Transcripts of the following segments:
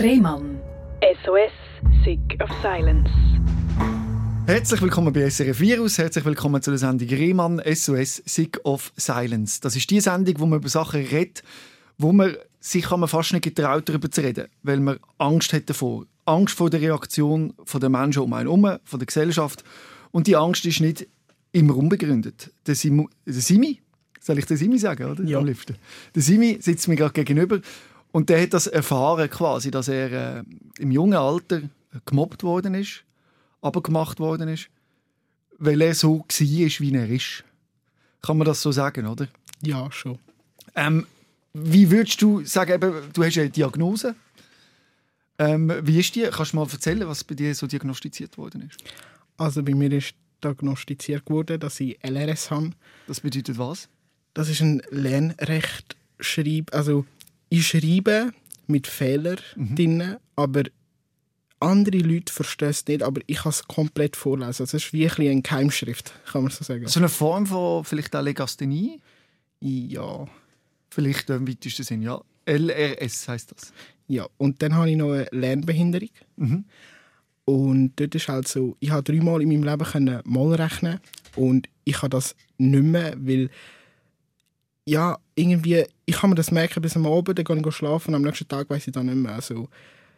Rehmann. SOS, Sick of Silence. Herzlich willkommen bei SRF Virus, herzlich willkommen zu der Sendung Rehmann SOS Sick of Silence. Das ist die Sendung, wo man über Sachen redet, wo man sich kann man fast nicht getraut, darüber zu reden, weil man Angst hat davor. Angst vor der Reaktion der Menschen um einen herum, von der Gesellschaft. Und die Angst ist nicht immer unbegründet. Der, Sim der Simi, soll ich den Simi sagen, oder? Ja. Am liebsten. Der Simi sitzt mir gerade gegenüber und der hat das erfahren quasi, dass er äh, im jungen Alter gemobbt worden ist, aber gemacht worden ist, weil er so war, wie er ist. Kann man das so sagen, oder? Ja, schon. Ähm, wie würdest du sagen, eben, du hast eine Diagnose. Ähm, wie ist die? Kannst du mal erzählen, was bei dir so diagnostiziert worden ist? Also bei mir ist diagnostiziert worden, dass ich LRS habe. Das bedeutet was? Das ist ein Lernrechtschreib. Also ich schreibe mit Fehlern drin, aber andere Leute verstehen es nicht, aber ich kann es komplett vorlesen. Also es ist wie ein eine Keimschrift, kann man so sagen. So eine Form von vielleicht auch Legasthenie? Ja. Vielleicht im weitesten Sinn, ja. LRS heißt das. ja. Und dann habe ich noch eine Lernbehinderung. Mhm. Und dort ist halt so, ich habe dreimal in meinem Leben können mal rechnen und ich habe das nicht mehr, weil ja, irgendwie, ich kann mir das merken bis am Abend, dann gehe ich schlafen und am nächsten Tag weiß ich dann nicht mehr. Also,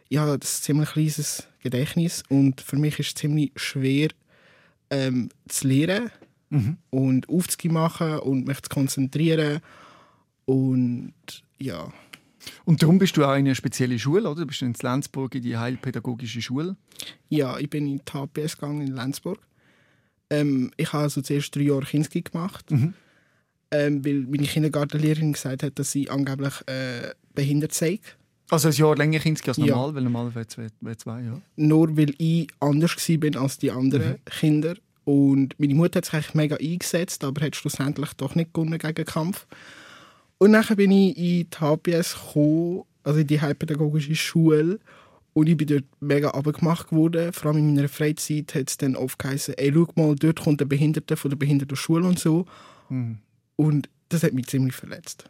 ich habe ein ziemlich kleines Gedächtnis und für mich ist es ziemlich schwer ähm, zu lernen Mhm. und aufzumachen und mich zu konzentrieren und ja, Und darum bist du auch in einer speziellen Schule, oder? Du bist in Lenzburg in die Heilpädagogische Schule. Ja, ich bin in die HPS gegangen in Lenzburg. Ähm, ich habe also zuerst drei Jahre Kinski gemacht, Mhm. Ähm, weil meine Kindergartenlehrerin gesagt hat, dass sie angeblich äh, behindert sei. Also ein Jahr länger Kinski als Ja. normal, weil normal wäre zwei, wäre zwei, ja. Nur weil ich anders war als die anderen Kinder. Und meine Mutter hat sich eigentlich mega eingesetzt, aber hat schlussendlich doch nicht gewonnen gegen den Kampf. Und dann bin ich in die HPS gekommen, also in die Heilpädagogische Schule. Und ich bin dort mega abgemacht worden. Vor allem in meiner Freizeit hat es dann oft geheißen, ey, schau mal, dort kommt der Behinderte von der Behindertenschule und so. Mhm. Und das hat mich ziemlich verletzt.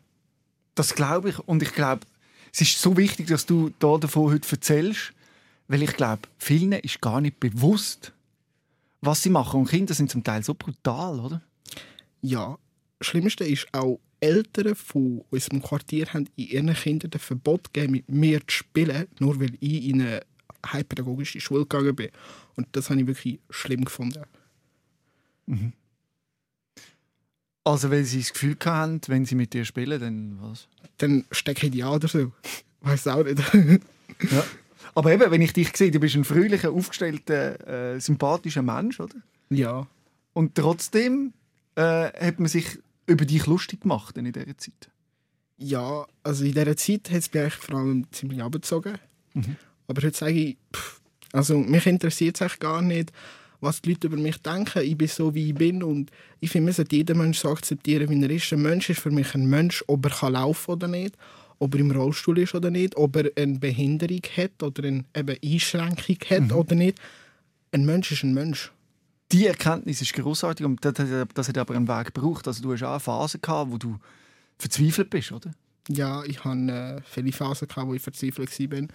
Das glaube ich. Und ich glaube, es ist so wichtig, dass du da davon heute erzählst, weil ich glaube, vielen ist gar nicht bewusst, was sie machen. Und Kinder sind zum Teil so brutal, oder? Ja, das Schlimmste ist auch, Eltern von unserem Quartier haben in ihren Kindern das Verbot gegeben, mit mir zu spielen, nur weil ich in eine heilpädagogische Schule gegangen bin. Und das habe ich wirklich schlimm gefunden. Also, weil sie das Gefühl haben, wenn sie mit dir spielen, dann was? Dann stecke ich die an oder so. Weiß auch nicht. Ja. Aber eben, wenn ich dich sehe, du bist ein fröhlicher, aufgestellter, äh, sympathischer Mensch, oder? ja. Und trotzdem äh, hat man sich über dich lustig gemacht in dieser Zeit. Ja, also in dieser Zeit hat es mich eigentlich vor allem ziemlich abgezogen. Mhm. Aber heute sage ich, pff, also mich interessiert es eigentlich gar nicht, was die Leute über mich denken. Ich bin so, wie ich bin und ich finde, man sollte jeden Mensch so akzeptieren, wie er ist. Ein Mensch ist für mich ein Mensch, ob er kann laufen oder nicht, ob er im Rollstuhl ist oder nicht, ob er eine Behinderung hat oder eine eben Einschränkung hat oder nicht. Ein Mensch ist ein Mensch. Die Erkenntnis ist großartig und das, das, hat aber einen Weg gebraucht. Also, du hast auch eine Phase gehabt, wo du verzweifelt bist, oder? Ja, ich hatte äh, viele Phasen, gehabt, wo ich verzweifelt war.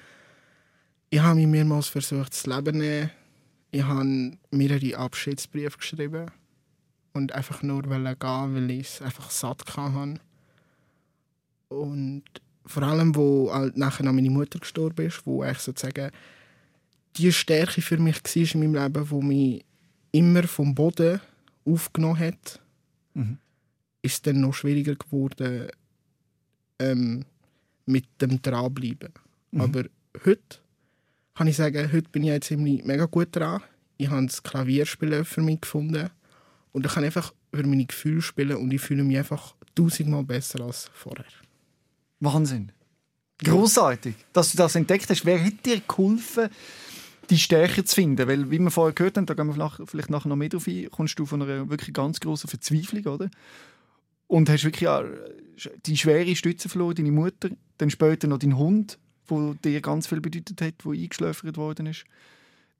Ich habe mich mehrmals versucht, das Leben zu nehmen. Ich habe mehrere Abschiedsbriefe geschrieben. Und einfach nur wollte gehen, weil ich es einfach satt hatte. Und vor allem, wo halt nachher noch meine Mutter gestorben ist, wo eigentlich sozusagen die Stärke für mich war in meinem Leben, wo mich immer vom Boden aufgenommen hat, Mhm. ist es dann noch schwieriger geworden, ähm, mit dem dranbleiben. Mhm. Aber heute kann ich sagen, heute bin ich jetzt ziemlich mega gut dran. Ich habe das Klavierspielen für mich gefunden und ich kann einfach über meine Gefühle spielen und ich fühle mich einfach tausendmal besser als vorher. Wahnsinn. Großartig, dass du das entdeckt hast. Wer hat dir geholfen, die Stärke zu finden? Weil, wie wir vorher gehört haben, da gehen wir vielleicht nachher noch mehr drauf ein, kommst du von einer wirklich ganz großen Verzweiflung, oder? Und hast wirklich die schwere Stütze verloren, deine Mutter, dann später noch dein Hund, wo dir ganz viel bedeutet hat, wo eingeschläfert worden ist.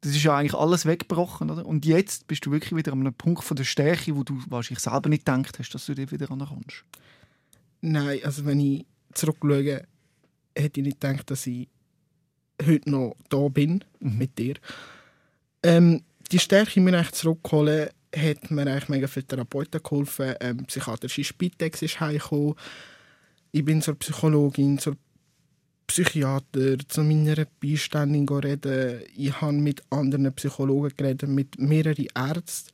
Das ist ja eigentlich alles weggebrochen, oder? Und jetzt bist du wirklich wieder an einem Punkt von der Stärke, wo du wahrscheinlich selber nicht gedacht hast, dass du dir wieder ankommst. Nein, also wenn ich zurückschaue, hätte ich nicht gedacht, dass ich heute noch da bin mit dir. Ähm, die Stärke, mir eigentlich zurückzuholen, hat mir eigentlich mega viele Therapeuten geholfen. Ähm, psychiatrische Spitex ist heimgekommen. Ich bin zur Psychologin, zur Psychiater, zu meiner Beiständin reden. Ich habe mit anderen Psychologen geredet, mit mehreren Ärzten.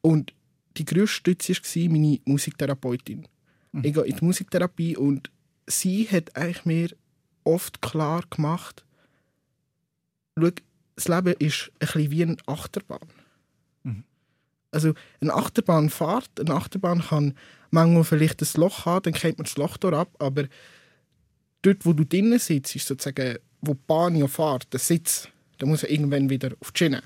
Und die grösste Stütze war meine Musiktherapeutin. Ich gehe in die Musiktherapie und sie hat eigentlich mir oft klar gemacht, schau, das Leben ist ein bisschen wie eine Achterbahn. Also eine Achterbahnfahrt, eine Achterbahn kann manchmal vielleicht ein Loch haben, dann kennt man das Loch dort ab, aber dort, wo du drinnen sitzt, ist sozusagen, wo die Bahn ja fährt, der Sitz, da muss er irgendwann wieder auf die Schiene.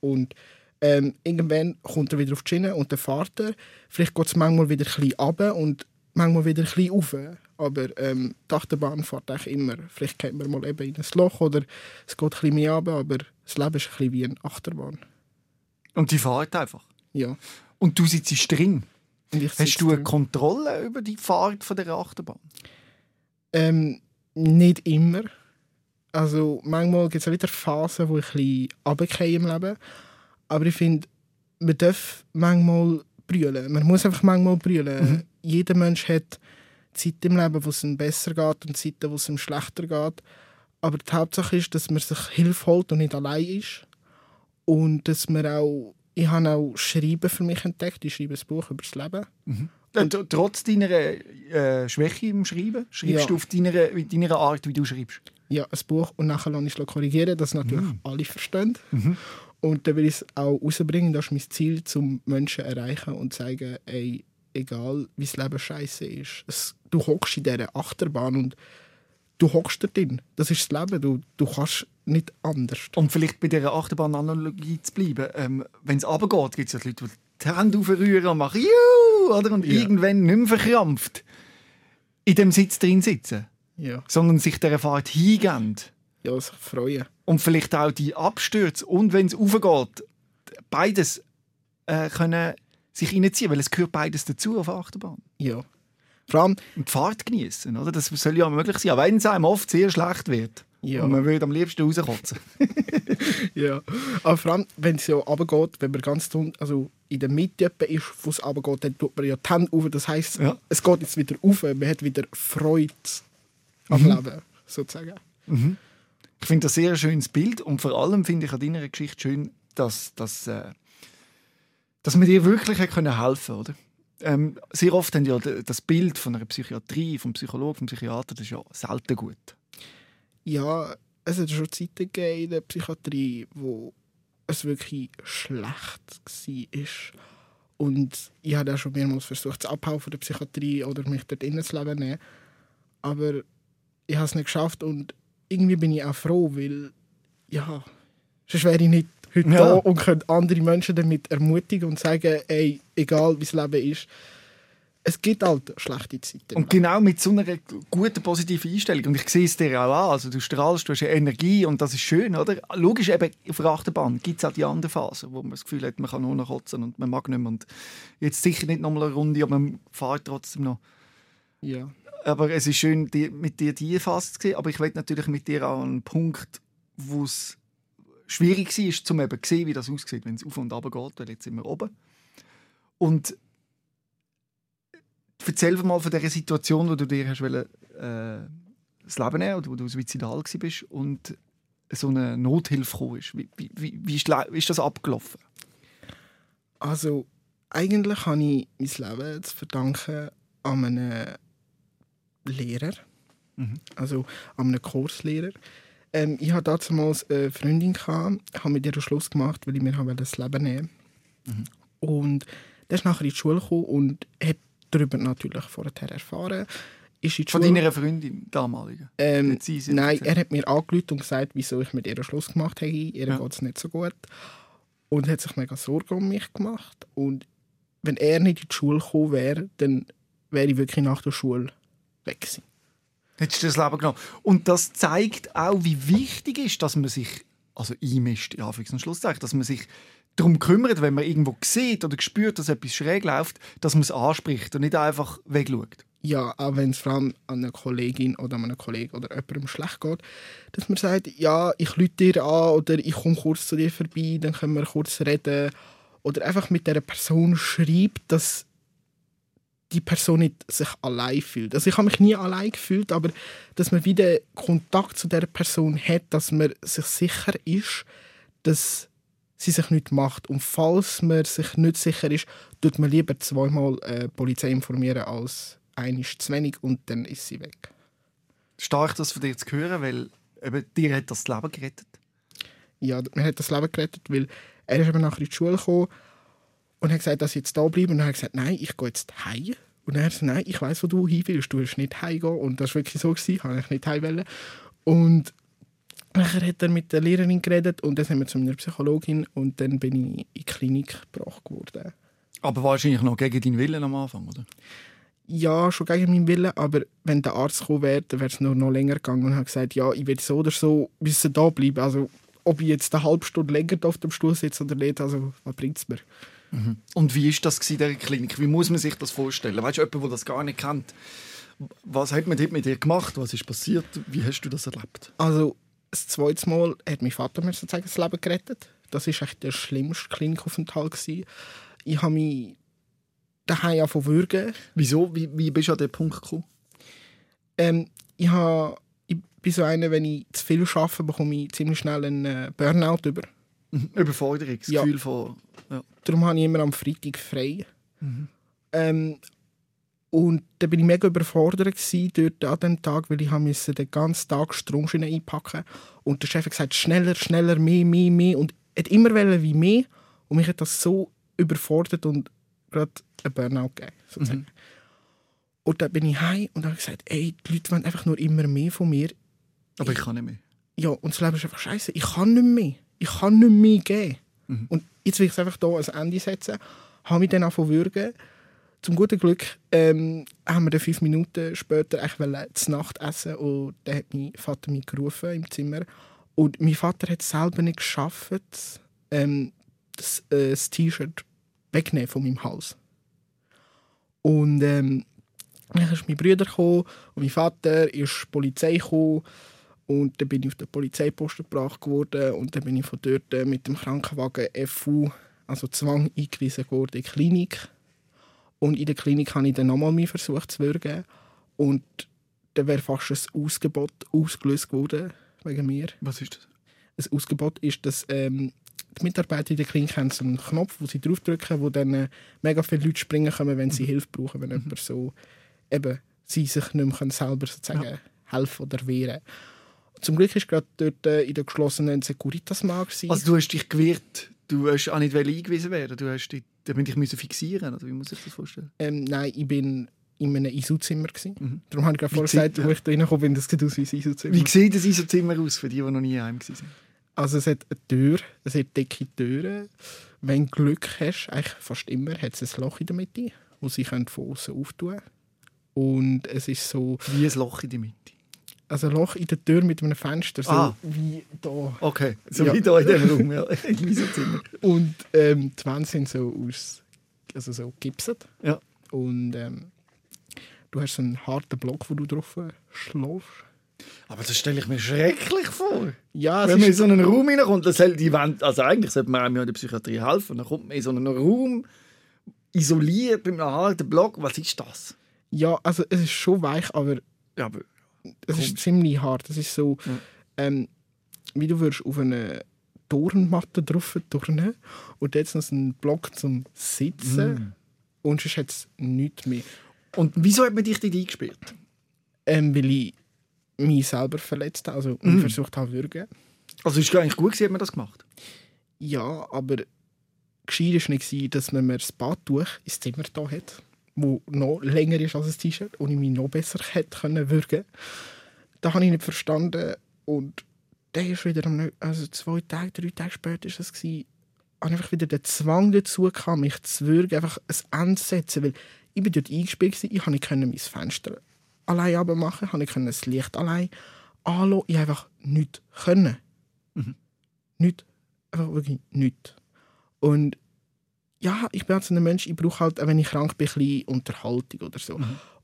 Und ähm, irgendwann kommt er wieder auf die Schiene und dann fährt er. Vielleicht geht es manchmal wieder ein bisschen runter und manchmal wieder ein bisschen rauf. Aber ähm, die Achterbahn fährt eigentlich immer. Vielleicht kennt man mal eben in ein Loch oder es geht ein bisschen mehr runter, aber das Leben ist ein bisschen wie eine Achterbahn. Und die fahrt einfach. Ja. Und du sitzt drin. Hast du eine drin. Kontrolle über die Fahrt von der Achterbahn? Ähm, nicht immer. Also manchmal gibt es auch wieder Phasen, wo ich ein bisschen runtergehe im Leben. Aber ich finde, man darf manchmal brüllen. Man muss einfach manchmal brüllen. Jeder Mensch hat Zeiten im Leben, wo es ihm besser geht und Zeiten, wo es ihm schlechter geht. Aber die Hauptsache ist, dass man sich Hilfe holt und nicht allein ist. Und dass man auch... Ich habe auch Schreiben für mich entdeckt. Ich schreibe ein Buch über das Leben. Tr- Trotz deiner äh, Schwäche im Schreiben, schreibst Ja. du auf deiner, deiner Art, wie du schreibst? ja, ein Buch und nachher lasse ich es korrigieren, dass natürlich alle verstehen. Und dann will ich es auch rausbringen, das ist mein Ziel, zum Menschen erreichen und zeigen, ey, egal wie das Leben scheiße ist, es, du hockst in dieser Achterbahn und du hockst da drin. Das ist das Leben, du, du kannst nicht anders. Um vielleicht bei dieser Achterbahn-Analogie zu bleiben, ähm, wenn es runtergeht, gibt es ja Leute, die die Hände aufrühren und machen «Juhu!» Oder? und Ja. irgendwann nicht mehr verkrampft in dem Sitz drin sitzen, Ja, sondern sich dieser Fahrt hingeben ja sich freuen. und vielleicht auch die Abstürze und wenn es aufgeht, beides äh, können sich reinziehen, weil es gehört beides dazu auf der Achterbahn. Ja. Vor allem, Und die Fahrt genießen, oder? Das soll ja möglich sein, auch wenn es einem oft sehr schlecht wird. Ja. Und man würde am liebsten rauskotzen. ja. Aber vor allem, wenn es ja runtergeht, wenn man ganz dun- also in der Mitte ist, wo es runtergeht, dann tut man ja die Hände auf. Das heisst, Ja. es geht jetzt wieder auf, man hat wieder Freude am Leben, sozusagen. Ich finde das sehr ein schönes Bild und vor allem finde ich an deiner Geschichte schön, dass, dass, äh, dass man dir wirklich können helfen oder? Ähm, sehr oft haben ja das Bild von einer Psychiatrie, vom Psychologen, vom Psychiater, das ist ja selten gut. Ja, es hat schon Zeiten gegeben in der Psychiatrie, wo es wirklich schlecht war. Und ich habe auch schon mehrmals versucht, zu abhauen von der Psychiatrie oder mich dort innen zu leben. Aber ich habe es nicht geschafft und irgendwie bin ich auch froh, weil, ja, sonst wäre ich nicht heute Ja. da und könnte andere Menschen damit ermutigen und sagen, ey, egal wie das Leben ist, es gibt halt schlechte Zeiten. Und genau mit so einer guten, positiven Einstellung. Und ich sehe es dir auch an. Also du strahlst, du hast Energie und das ist schön, oder? Logisch, eben auf der Achterbahn gibt es auch die andere Phase, wo man das Gefühl hat, man kann nur noch kotzen und man mag nicht mehr. Und jetzt sicher nicht nochmal eine Runde, aber man fährt trotzdem noch. ja. Aber es ist schön, die, mit dir diese Phase zu sehen. Aber ich will natürlich mit dir auch einen Punkt, wo es schwierig war, um eben zu sehen, wie das aussieht, wenn es auf und runter geht, weil jetzt sind wir oben. Und erzähl mal von dieser Situation, wo du dir hast wollen, äh, das Leben nehmen oder wo du suizidal warst und so eine Nothilfe gekommen ist. Wie, wie, wie, ist, wie ist das abgelaufen? Also, eigentlich habe ich mein Leben zu verdanken an einen Lehrer. Also an einen Kurslehrer. Ähm, ich hatte damals eine Freundin, gehabt, habe mit ihr Schluss gemacht, weil ich mir das Leben nehmen Und der ist nachher in die Schule gekommen und hat darüber natürlich vorher erfahren. In Von deiner Freundin damaligen? ähm, nein, erzählt? er hat mir angerufen und gesagt, wieso ich mit ihr Schluss gemacht habe. Ihr Ja. geht es nicht so gut. Und hat sich mega Sorgen um mich gemacht. Und wenn er nicht in die Schule gekommen wäre, dann wäre ich wirklich nach der Schule weg gewesen. Hättest du das Leben genommen. Und das zeigt auch, wie wichtig ist, dass man sich, also einmischt, ja, Anführungs- und Schlusszeichen, dass man sich darum kümmert, wenn man irgendwo sieht oder spürt, dass etwas schräg läuft, dass man es anspricht und nicht einfach wegschaut. ja, auch wenn es vor allem an einer Kollegin oder an einem Kollegen oder jemandem schlecht geht, dass man sagt, ja, ich lüte dir an oder ich komme kurz zu dir vorbei, dann können wir kurz reden. Oder einfach mit der Person schreibt, dass die Person nicht sich allein fühlt. Also ich habe mich nie allein gefühlt, aber dass man wieder Kontakt zu der Person hat, dass man sich sicher ist, dass sie sich nicht macht. Und falls man sich nicht sicher ist, tut man lieber zweimal äh, die Polizei informieren als einisch zu wenig und dann ist sie weg. Stark, das von dir zu hören, weil eben, dir hat das Leben gerettet. Ja, mir hat das Leben gerettet, weil er ist eben nachher in die Schule gekommen und hat gesagt, dass ich jetzt da bleibe. Und dann hat er gesagt, nein, ich gehe jetzt heim. Und er hat gesagt, nein, ich weiß, wo du hin willst. Du willst nicht heimgehen. Und das war wirklich so. Gewesen. Ich nicht heim wollen. Und nachher hat er mit der Lehrerin geredet und dann sind wir zu meiner Psychologin und dann bin ich in die Klinik gebracht worden. Aber wahrscheinlich noch gegen deinen Willen am Anfang, oder? Ja, schon gegen meinen Willen, aber wenn der Arzt gekommen wäre, dann wäre es nur noch länger gegangen und hat gesagt, ja, ich will so oder so müssen da bleiben. Also, ob ich jetzt eine halbe Stunde länger auf dem Stuhl sitze oder nicht, also, was bringt es mir? Und wie ist das in dieser Klinik? Wie muss man sich das vorstellen? Weißt du, jemand, der das gar nicht kennt, was hat man dort mit dir gemacht? Was ist passiert? Wie hast du das erlebt? Also, das zweite Mal hat mein Vater mir sozusagen das Leben gerettet. Das war echt der schlimmste Klinikaufenthalt. gewesen. Ich habe mich daheim zu würgen. Wieso? Wie, wie bist du an den Punkt gekommen? Ähm, ich, habe, ich bin so einer, wenn ich zu viel arbeite, bekomme ich ziemlich schnell einen äh, Burnout über. Überforderung, das Ja. Gefühl von... Ja. Darum habe ich immer am Freitag frei. Ähm, und da bin ich mega überfordert dort an dem Tag, weil ich müssen den ganzen Tag Stromschienen einpacken Und der Chef hat gesagt, schneller, schneller, mehr, mehr, mehr. Und hat immer wollen wie mehr. Und mich hat das so überfordert und gerade einen Burnout gegeben. Sozusagen. Und dann bin ich heim und habe gesagt, ey, die Leute wollen einfach nur immer mehr von mir. Aber ich kann nicht mehr. Ja, und das Leben ist einfach scheiße. Ich kann nicht mehr. Ich kann nicht mehr geben. Und jetzt will ich es einfach hier als Ende setzen. Habe mich dann angefangen würgen. Zum guten Glück ähm, haben wir dann fünf Minuten später eigentlich Nacht essen und dann hat mein Vater mich gerufen im Zimmer. Und mein Vater hat es selber nicht geschafft, ähm, das, äh, das T-Shirt wegnehmen von meinem Hals. Und ähm, dann ist mein Bruder gekommen und mein Vater ist die Polizei gekommen. Und dann bin ich auf den Polizeiposten gebracht worden und dann bin ich von dort äh, mit dem Krankenwagen FU, also Zwang, eingewiesen worden in die Klinik. Und in der Klinik habe ich dann nochmal mich versucht zu würgen. Und dann wäre fast ein Ausgebot ausgelöst worden wegen mir. Was ist das? Ein Ausgebot ist, dass ähm, die Mitarbeiter in der Klinik haben so einen Knopf, wo sie draufdrücken, wo dann äh, mega viele Leute springen können, wenn sie Hilfe brauchen, wenn jemand so eben sie sich nicht mehr selber sozusagen helfen oder wehren. Zum Glück ist gerade dort äh, in der geschlossenen Securitas mal. Also du hast dich gewehrt, du hast auch nicht eingewiesen werden, du hast dich, damit dich müssen fixieren oder wie muss ich das vorstellen? ähm, nein, ich bin in einem ISU-Zimmer gewesen. Mhm. Darum habe ich gerade vorher gesagt, wo ich da reingekommen bin, das sieht aus wie ein ISU-Zimmer. Wie sieht das ISO-Zimmer aus für die, die noch nie heim waren? Also es hat eine Tür, es hat dicke Türen. Wenn du Glück hast, eigentlich fast immer, hat es ein Loch in der Mitte, wo sie von außen auftun können. Und es ist so, Wie ein Loch in die Mitte. Also ein Loch in der Tür mit einem Fenster, so Ah. wie da. Okay, so Ja. wie da in diesem Raum, ja, im ISO-Zimmer. Und ähm, die Wände sind so aus, also so gipset. Ja. Und ähm, du hast so einen harten Block, wo du drauf schläfst. Aber das stelle ich mir schrecklich vor. Ja, es Wenn man in so einen Raum reinkommt, das hält die Wand, also eigentlich sollte man einem ja in der Psychiatrie helfen, dann kommt man in so einen Raum, isoliert, mit einem harten Block, was ist das? ja, also es ist schon weich, aber Ja, aber es ist ziemlich hart. Es ist so, Ja. ähm, wie du würdest auf eine Turnmatte drauf turnen und jetzt noch einen Block zum Sitzen Mm. und sonst hat es nichts mehr. Und wieso hat man dich dort eingesperrt? Ähm, weil ich mich selber verletzt habe, also Mm. versucht habe zu würgen. Also ist eigentlich gut gewesen, hat man das gemacht? Ja, aber gescheit war nicht, dass man mir das Badtuch ins Zimmer da hat, wo noch länger ist als ein T-Shirt und ich mich noch besser hätte können würgen. Das habe ich nicht verstanden und der ist wieder am, also zwei Tage, drei Tage später ist das gewesen, habe einfach wieder den Zwang dazu gehabt, mich zu würgen, einfach ein Ende zu setzen, weil ich bin dort eingespielt gewesen, ich habe nicht mein Fenster allein abmachen, ich habe nicht können das Licht allein anlassen, ich einfach nichts können. Nicht. Einfach wirklich nichts. Und ja, ich bin halt so ein Mensch, ich brauche halt, wenn ich krank bin, ein bisschen Unterhaltung oder so.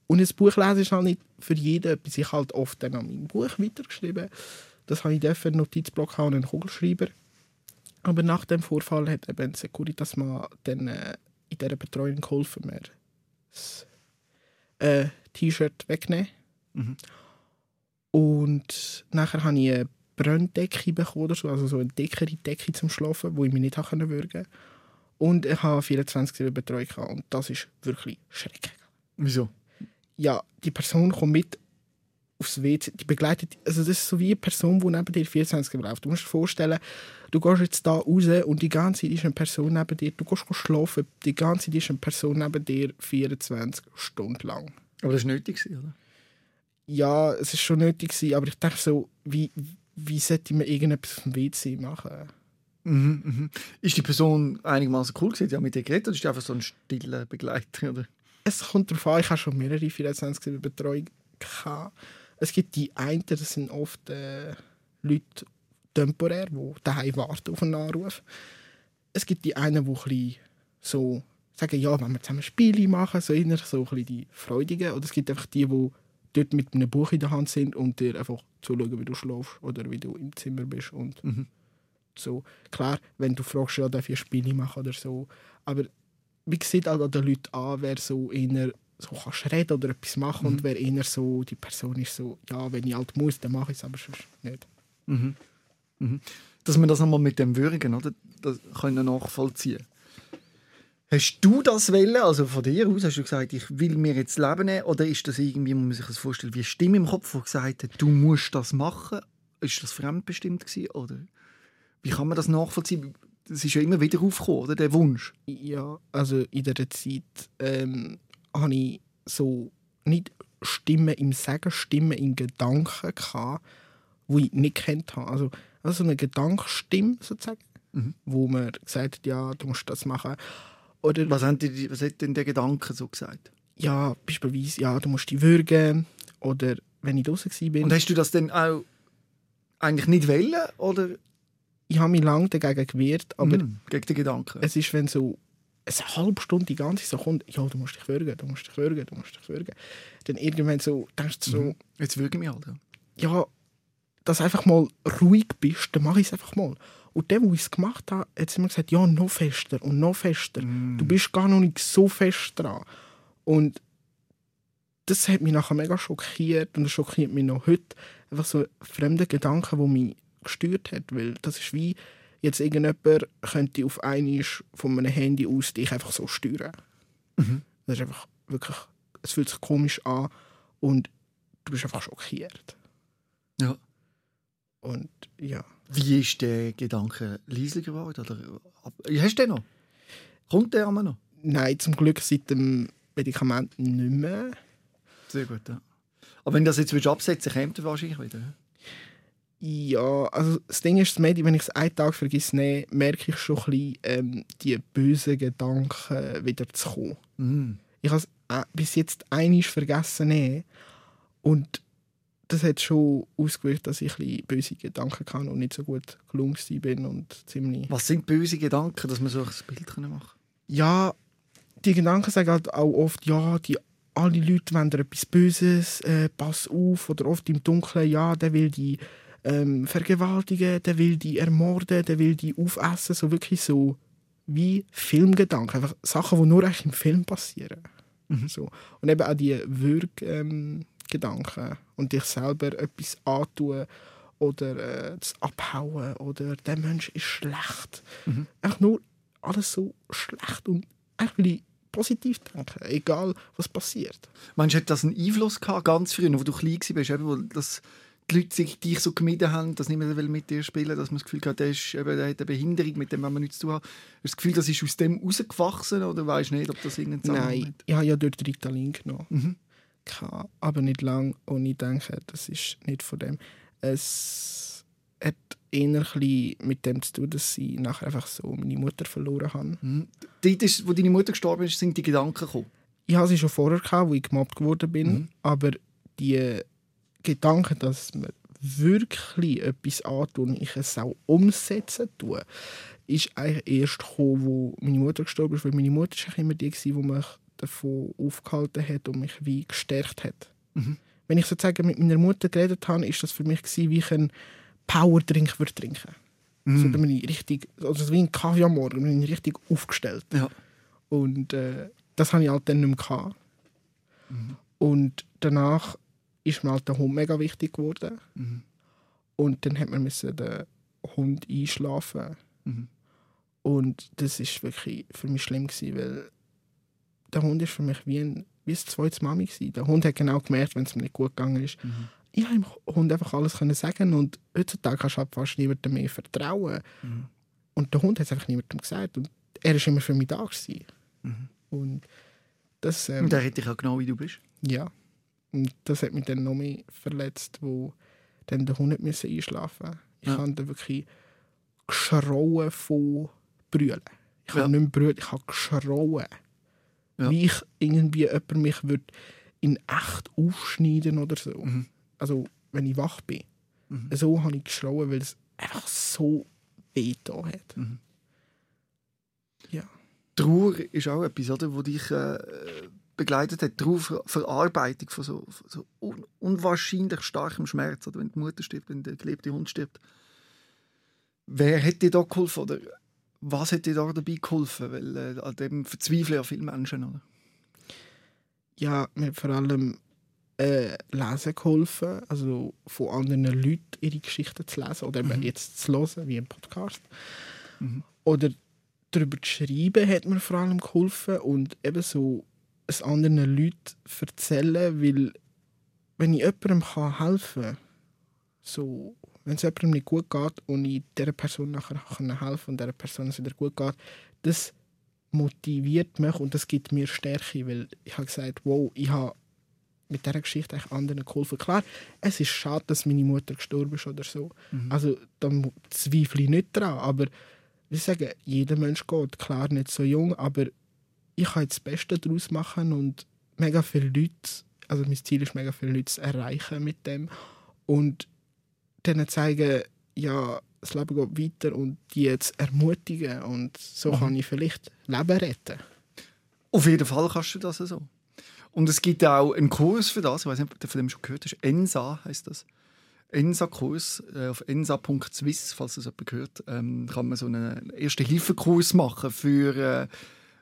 Und ein Buch lesen ist halt nicht für jeden etwas. Ich halt oft dann an meinem Buch weitergeschrieben. Das habe ich dafür einen Notizblock und einen Kugelschreiber. Aber nach dem Vorfall hat eben Securitas mal dann, äh, in dieser Betreuung geholfen, mir das äh, T-Shirt wegnehmen. Mhm. Und nachher habe ich eine Brenndecke bekommen, oder so, also so eine dickere Decke zum Schlafen, wo ich mich nicht würgen konnte. Und ich habe 24 Betreuung gehabt. und das ist wirklich schrecklich. Wieso? Ja, die Person kommt mit aufs WC, die begleitet, also das ist so wie eine Person, die neben dir 24 läuft. Du musst dir vorstellen, du gehst jetzt da raus und die ganze Zeit ist eine Person neben dir, du gehst schlafen, die ganze Zeit ist eine Person neben dir 24 Stunden lang. Aber das war nötig, oder? Ja, es ist schon nötig aber ich dachte so, wie, wie sollte man irgendetwas vom WC machen? Mhm, mhm. Ist die Person einigermaßen cool gewesen? Ja, mit dir geredet oder ist die einfach so ein stiller Begleiter? Oder? Es kommt darauf an, ich habe schon mehrere 24 Betreuung gehabt. Es gibt die einen, das sind oft äh, Leute temporär, die daheim warten auf einen Anruf. Es gibt die einen, die ein bisschen so sagen, ja, wenn wir zusammen Spiele machen, so eher so ein bisschen die Freudigen. Oder es gibt einfach die, die dort mit einem Buch in der Hand sind und dir einfach zuschauen, wie du schläfst oder wie du im Zimmer bist. Und Mhm. So. Klar, wenn du fragst, ja, darf ich Spiele machen oder so. Aber wie sieht halt an den Leuten an, wer so eher so kannst reden oder etwas machen und wer eher so, die Person ist so, ja, wenn ich halt muss, dann mache ich es, aber sonst nicht. Mhm. Mhm. Dass wir das nochmal mit dem Würgen, oder? Das können nachvollziehen. Hast du das wollen, also von dir aus, hast du gesagt, ich will mir jetzt Leben nehmen, oder ist das irgendwie, muss man sich das vorstellen, wie eine Stimme im Kopf, die gesagt hat, du musst das machen? Ist das fremdbestimmt gewesen, oder? Wie kann man das nachvollziehen? Das ist ja immer wieder aufgekommen, oder, der Wunsch. Ja, also in dieser Zeit ähm, habe ich so nicht Stimmen im Sagen, Stimmen in Gedanken gehabt, die ich nicht kennt habe. Also, also eine Gedankenstimme sozusagen, Mhm. wo man gesagt hat, ja, du musst das machen. Oder Was, haben die, was hat denn der Gedanke so gesagt? ja, beispielsweise, ja, du musst dich würgen. Oder wenn ich draußen war, Und hast du das dann auch eigentlich nicht wollen, oder? Ich habe mich lange dagegen gewehrt, aber Mhm, gegen den Gedanken? es ist, wenn so eine halbe Stunde die ganze Zeit so kommt, ja, du musst dich würgen, du musst dich würgen, du musst dich würgen. Dann irgendwann so, denkst du so, Mhm. Jetzt würge ich mich halt, ja. ja, dass du einfach mal ruhig bist, dann mache ich es einfach mal. Und der, wo ich es gemacht habe, hat immer gesagt, ja, noch fester und noch fester. Mm. Du bist gar noch nicht so fest dran. Und das hat mich nachher mega schockiert und das schockiert mich noch heute. Einfach so fremde Gedanken, die mich gestört hat. Weil das ist wie, jetzt irgendjemand könnte auf einmal von einem Handy aus dich einfach so steuern. Mhm. Das ist einfach wirklich, es fühlt sich komisch an und du bist einfach schockiert. Ja. Und ja. Wie ist der Gedanke leiser geworden? Oder, hast du den noch? Kommt der einmal noch? Nein, zum Glück seit dem Medikament nicht mehr. Sehr gut, ja. Aber wenn du das jetzt absetzen kommt er wahrscheinlich wieder. Ja? Also das Ding ist, das wenn ich es einen Tag vergesse, nee, merke ich schon ein bisschen, ähm, die bösen Gedanken wieder zu kommen. Mhm. Ich habe es äh, bis jetzt einiges vergessen nee. und das hat schon ausgewirkt, dass ich ein bisschen böse Gedanken kann und nicht so gut gelungen bin und ziemlich... Was sind böse Gedanken, dass wir so ein Bild machen Ja, die Gedanken sagen halt auch oft, ja, die alle Leute wollen etwas Böses, äh, pass auf. Oder oft im Dunkeln, ja, der will die ähm, vergewaltigen, der will die ermorden, der will die aufessen. So wirklich so wie Filmgedanken. Einfach Sachen, die nur eigentlich im Film passieren. Mhm. So. Und eben auch die Würgedanken. Gedanken und dich selber etwas antun oder äh, das abhauen oder der Mensch ist schlecht. Mhm. Einfach nur alles so schlecht und eigentlich positiv denken, egal was passiert. Meinst du, hat das einen Einfluss gehabt, ganz früh, wo du klein warst, eben, wo das die Leute sich, dich so gemieden haben, dass niemand will mit dir spielen dass man das Gefühl hat, der, ist, eben, der hat eine Behinderung, mit dem wollen wir nichts zu tun haben. Hast du das Gefühl, das ist aus dem rausgewachsen oder weißt du nicht, ob das irgendeinen Zusammenhang Nein, hat? ich habe ja dort Ritalin genommen, Mhm. Aber nicht lang und ich denke, das ist nicht von dem. Es hat eher mit dem zu tun, dass ich nachher einfach so meine Mutter verloren habe. Mhm. Dort, ist, wo deine Mutter gestorben ist, sind die Gedanken gekommen. Ich hatte sie schon vorher, gehabt, wo ich gemobbt geworden bin, Mhm. aber die Gedanken, dass mir wirklich etwas antun und ich es auch umsetzen tue, ist eigentlich erst gekommen, wo meine Mutter gestorben ist, weil meine Mutter war immer die, die mich davon aufgehalten hat und mich wie gestärkt hat. Mhm. Wenn ich sozusagen mit meiner Mutter geredet habe, ist das für mich wie ich einen Powerdrink würde trinken. Mhm. So, da bin ich richtig, also wie ein Kaffee am Morgen, bin ich richtig aufgestellt. Ja. Und äh, das habe ich halt dann nicht mehr gehabt. Mhm. Und danach ist mir halt der Hund mega wichtig geworden. Mhm. Und dann hat man müssen den Hund einschlafen. Mhm. Und das ist wirklich für mich schlimm gewesen, weil der Hund ist für mich wie ein, wie ein zweites Mami gewesen. Der Hund hat genau gemerkt, wenn es mir nicht gut gegangen ist. Mhm. Ich habe dem Hund einfach alles können sagen und heutzutage kannst du halt fast niemandem mehr vertrauen. Mhm. Und der Hund hat es einfach niemandem gesagt und er ist immer für mich da gewesen. Mhm. Und das, ähm, Und der hätte dich auch genau wie du bist. ja, und das hat mich dann noch mehr verletzt, wo dann der Hund nicht müssen einschlafen. Ich Ja. habe dann wirklich geschrauen von Brüllen. Ich Ja. habe nicht mehr brüllt, ich habe geschrauen. Ja. Wie ich irgendwie jemand mich würd in echt aufschneiden oder so. Mhm. Also, wenn ich wach bin. Mhm. So habe ich geschrauen, weil es einfach so weh da hat. Mhm. Ja. Trauer ist auch etwas, oder, wo dich äh, begleitet hat. Ver Verarbeitung von so, von so un unwahrscheinlich starkem Schmerz. Oder wenn die Mutter stirbt, wenn der geliebte Hund stirbt. Wer hat dir da geholfen? Oder was hat dir da dabei geholfen? Weil äh, an dem verzweifeln ja viele Menschen. Oder? ja, mir hat vor allem äh, lesen geholfen, also von anderen Leuten ihre Geschichten zu lesen oder Mhm. jetzt zu hören, wie ein Podcast. Mhm. Oder darüber zu schreiben hat mir vor allem geholfen und eben so es anderen Leuten erzählen, weil wenn ich jemandem kann helfen kann, so, wenn es jemandem nicht gut geht und ich dieser Person nachher kann helfen und dieser Person es wieder gut geht, das motiviert mich und das gibt mir Stärke, weil ich habe gesagt, wow, ich habe mit dieser Geschichte eigentlich anderen geholfen. Klar, es ist schade, dass meine Mutter gestorben ist oder so. Mhm. Also da zweifle ich nicht dran, aber ich sage, jeder Mensch geht, klar nicht so jung, aber ich kann jetzt das Beste daraus machen und mega viele Leute, also mein Ziel ist, mega viele Leute zu erreichen mit dem und denen zeigen, ja, das Leben geht weiter und die jetzt ermutigen und so Mhm. kann ich vielleicht Leben retten. Auf jeden Fall kannst du das so. Und es gibt auch einen Kurs für das, ich weiß nicht, ob du von dem schon gehört hast. ENSA heißt das. ENSA-Kurs äh, auf ensa.swiss, falls das jemand gehört, ähm, kann man so einen Erste-Hilfe-Kurs machen für äh,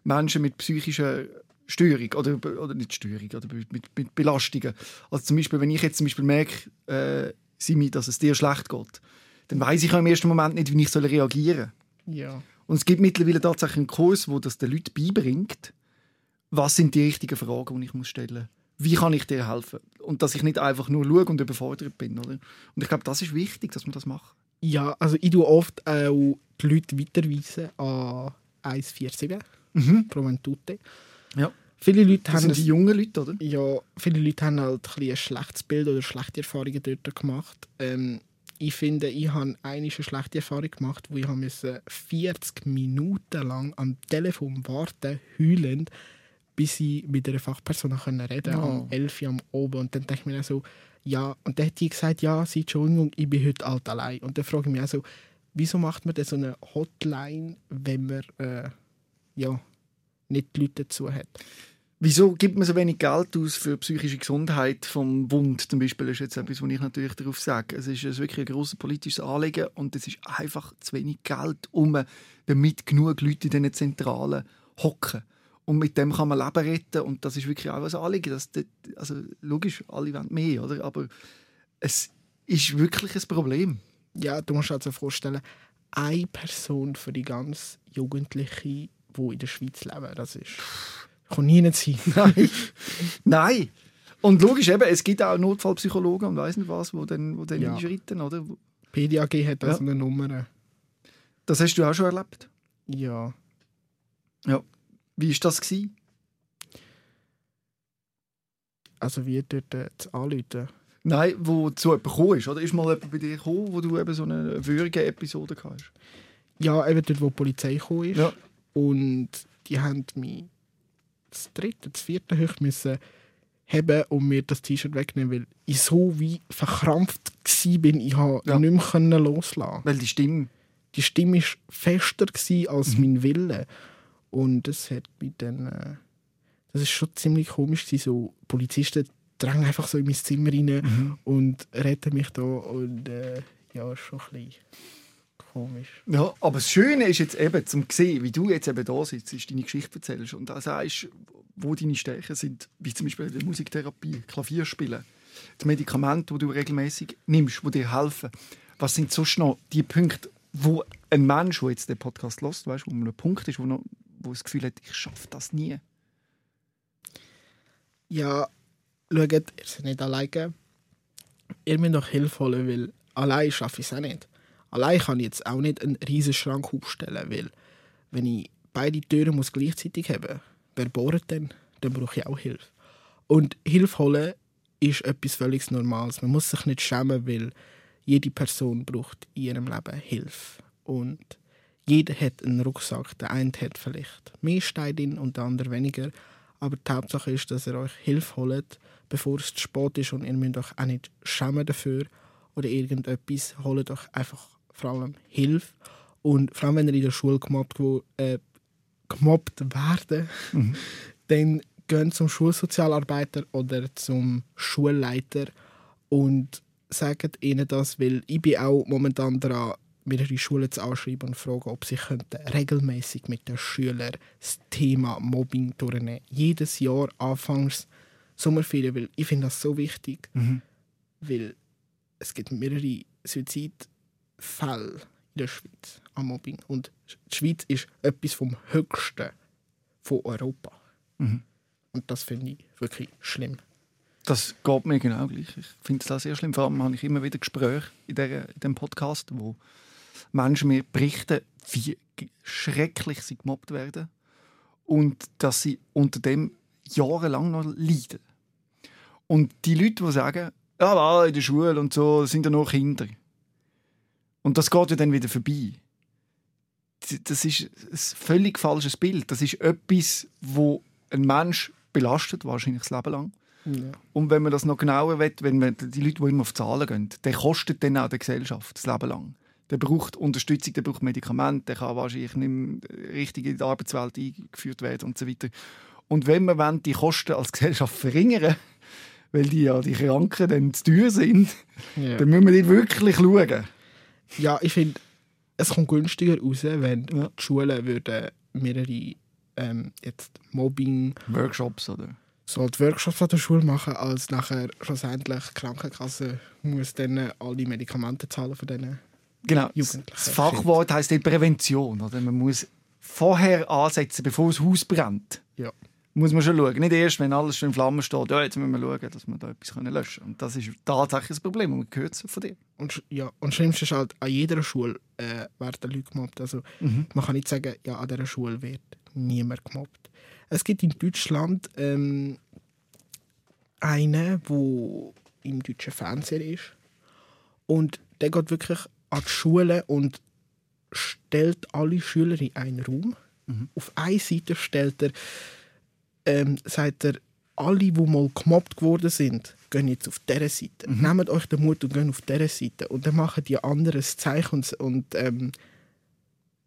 Menschen mit psychischer Störung oder, oder nicht Störung, oder mit, mit Belastungen. Also zum Beispiel, wenn ich jetzt zum Beispiel merke, äh, Simi, dass es dir schlecht geht, dann weiß ich auch im ersten Moment nicht, wie ich soll reagieren soll. Ja. Und es gibt mittlerweile tatsächlich einen Kurs, wo das den Leuten beibringt, was sind die richtigen Fragen, die ich muss stellen muss. Wie kann ich dir helfen? Und dass ich nicht einfach nur schaue und überfordert bin. Oder? Und ich glaube, das ist wichtig, dass man das macht. Ja, also ich tue oft auch die Leute weiterweisen an 147, Mhm. Proventute. Ja. Viele Leute Das haben sind die jungen Leute, oder? ja, viele Leute haben halt ein, ein schlechtes Bild oder schlechte Erfahrungen dort gemacht. Ähm, ich finde, ich habe eine schlechte Erfahrung gemacht, wo ich müssen 40 Minuten lang am Telefon warten, heulend, bis ich mit einer Fachperson reden konnte, Oh. am 11 Uhr am Oben. Und dann denke ich mir auch so, ja, und dann hat die gesagt, ja, sie, Entschuldigung, ich bin heute alt allein. Und dann frage ich mich auch so, wieso macht man denn so eine Hotline, wenn man äh, ja, nicht die Leute dazu hat? Wieso gibt man so wenig Geld aus für psychische Gesundheit vom Bund zum Beispiel? Das ist jetzt etwas, was ich natürlich darauf sage. Es ist ein wirklich ein grosses politisches Anliegen und es ist einfach zu wenig Geld, um damit genug Leute in diesen Zentralen hocken. Und mit dem kann man Leben retten und das ist wirklich auch ein Anliegen. Das, also logisch, alle wollen mehr, oder? aber es ist wirklich ein Problem. ja, du musst dir also vorstellen, eine Person für die ganz Jugendlichen, die in der Schweiz leben, das ist... Kann nie nicht sein. Nein. Nein. Und logisch, eben, es gibt auch Notfallpsychologen und weiss nicht was, die dann, wo dann Ja. einschreiten. Oder? PDAG hat also Ja. eine Nummer. Das hast du auch schon erlebt. Ja. Wie war das? Gewesen? Also wie dort äh, zu anrufen. Nein, wo zu jemandem gekommen ist. Oder ist mal jemand bei dir gekommen, wo du eben so eine würdige Episode hast? Ja, eben dort, wo die Polizei gekommen ist. Ja. Und die haben mich das dritte, das vierte Höch müssen haben und mir das T-Shirt wegnehmen, weil ich so wie verkrampft war, bin. Ich konnte Ja. nicht mehr loslassen. Weil die Stimme. Die Stimme war fester als Mhm. mein Wille. Und das hat mich dann, äh, das ist schon ziemlich komisch gewesen. So Polizisten drängen einfach so in mein Zimmer rein Mhm. und retten mich da und äh, ja, schon ein bisschen komisch. Ja, aber das Schöne ist jetzt eben, zum sehen, wie du jetzt eben da sitzt, ist deine Geschichte erzählst und auch sagst, wo deine Stärken sind, wie zum Beispiel der Musiktherapie, Klavierspielen, die Medikamente, die du regelmäßig nimmst, die dir helfen. Was sind sonst noch die Punkte, wo ein Mensch, der jetzt den Podcast hört, weißt, wo man ein Punkt ist, wo, noch, wo das Gefühl hat, ich schaffe das nie. Ja, schaut, ihr seid nicht alleine. Ihr müsst doch Hilfe holen, weil allein schaffe ich es auch nicht. Allein kann ich jetzt auch nicht einen riesen Schrank aufstellen, weil wenn ich beide Türen muss gleichzeitig haben wer bohrt denn? Dann brauche ich auch Hilfe. Und Hilfe holen ist etwas völlig Normales. Man muss sich nicht schämen, weil jede Person braucht in ihrem Leben Hilfe. Und jeder hat einen Rucksack. Der eine hat vielleicht mehr Steine drin und der andere weniger. Aber die Hauptsache ist, dass ihr euch Hilfe holt, bevor es zu spät ist und ihr müsst euch auch nicht schämen dafür oder irgendetwas. Holt euch einfach vor allem Hilfe. Und vor allem, wenn ihr in der Schule gemobbt, wo, äh, gemobbt werden, dann geht zum Schulsozialarbeiter oder zum Schulleiter und sagt ihnen das, weil ich bin auch momentan dran, mehrere Schulen zu anschreiben und fragen, ob sie könnten regelmäßig mit den Schülern das Thema Mobbing durchnehmen. Jedes Jahr anfangs Sommerferien, weil ich finde das so wichtig, weil es gibt mehrere Suizidfälle in der Schweiz an Mobbing und die Schweiz ist etwas vom Höchsten von Europa. Und das finde ich wirklich schlimm. Das geht mir genau gleich. Ich finde das sehr schlimm. Vor allem habe ich immer wieder Gespräche in, der, in dem Podcast, wo Menschen mir berichten, wie schrecklich sie gemobbt werden und dass sie unter dem jahrelang noch leiden. Und die Leute, die sagen, ja, in der Schule und so, sind ja nur Kinder. Und das geht ja dann wieder vorbei. Das ist ein völlig falsches Bild. Das ist etwas, wo ein Mensch belastet, wahrscheinlich das Leben lang. Ja. Und wenn man das noch genauer will, wenn man die Leute, die immer auf Zahlen gehen, der kostet dann auch der Gesellschaft das Leben lang. Der braucht Unterstützung, der braucht Medikamente, der kann wahrscheinlich nicht richtig in die Arbeitswelt eingeführt werden und so weiter. Und wenn wir wollen, die Kosten als Gesellschaft verringern weil die ja die Kranken dann zu teuer sind, Ja. dann müssen wir die wirklich schauen. Ja, ich finde, es kommt günstiger raus, wenn Ja. die Schulen würden mehrere ähm, jetzt Mobbing, Workshops, oder? so die Workshops an der Schule machen, als nachher schlussendlich die Krankenkasse muss dann alle Medikamente zahlen für denen. Genau. Das Fachwort heisst Prävention. Oder? Man muss vorher ansetzen, bevor das Haus brennt. Ja. Muss man schon schauen. Nicht erst, wenn alles schon in Flammen steht, ja, jetzt müssen wir schauen, dass wir da etwas können löschen können. Und das ist tatsächlich das Problem. Und man hört es von dir. Und, ja, und das Schlimmste ist halt, an jeder Schule äh, werden Leute gemobbt. Also, Mhm. Man kann nicht sagen, ja, an dieser Schule wird niemand gemobbt. Es gibt in Deutschland ähm, einen, der im deutschen Fernsehen ist. Und der geht wirklich an die Schule und stellt alle Schüler in einen Raum. Auf einer Seite stellt er, ähm, sagt er, alle, die mal gemobbt worden sind, gehen jetzt auf dieser Seite. Nehmt euch den Mut und gehen auf dieser Seite. Und dann machen die anderen das Zeichen und, und ähm,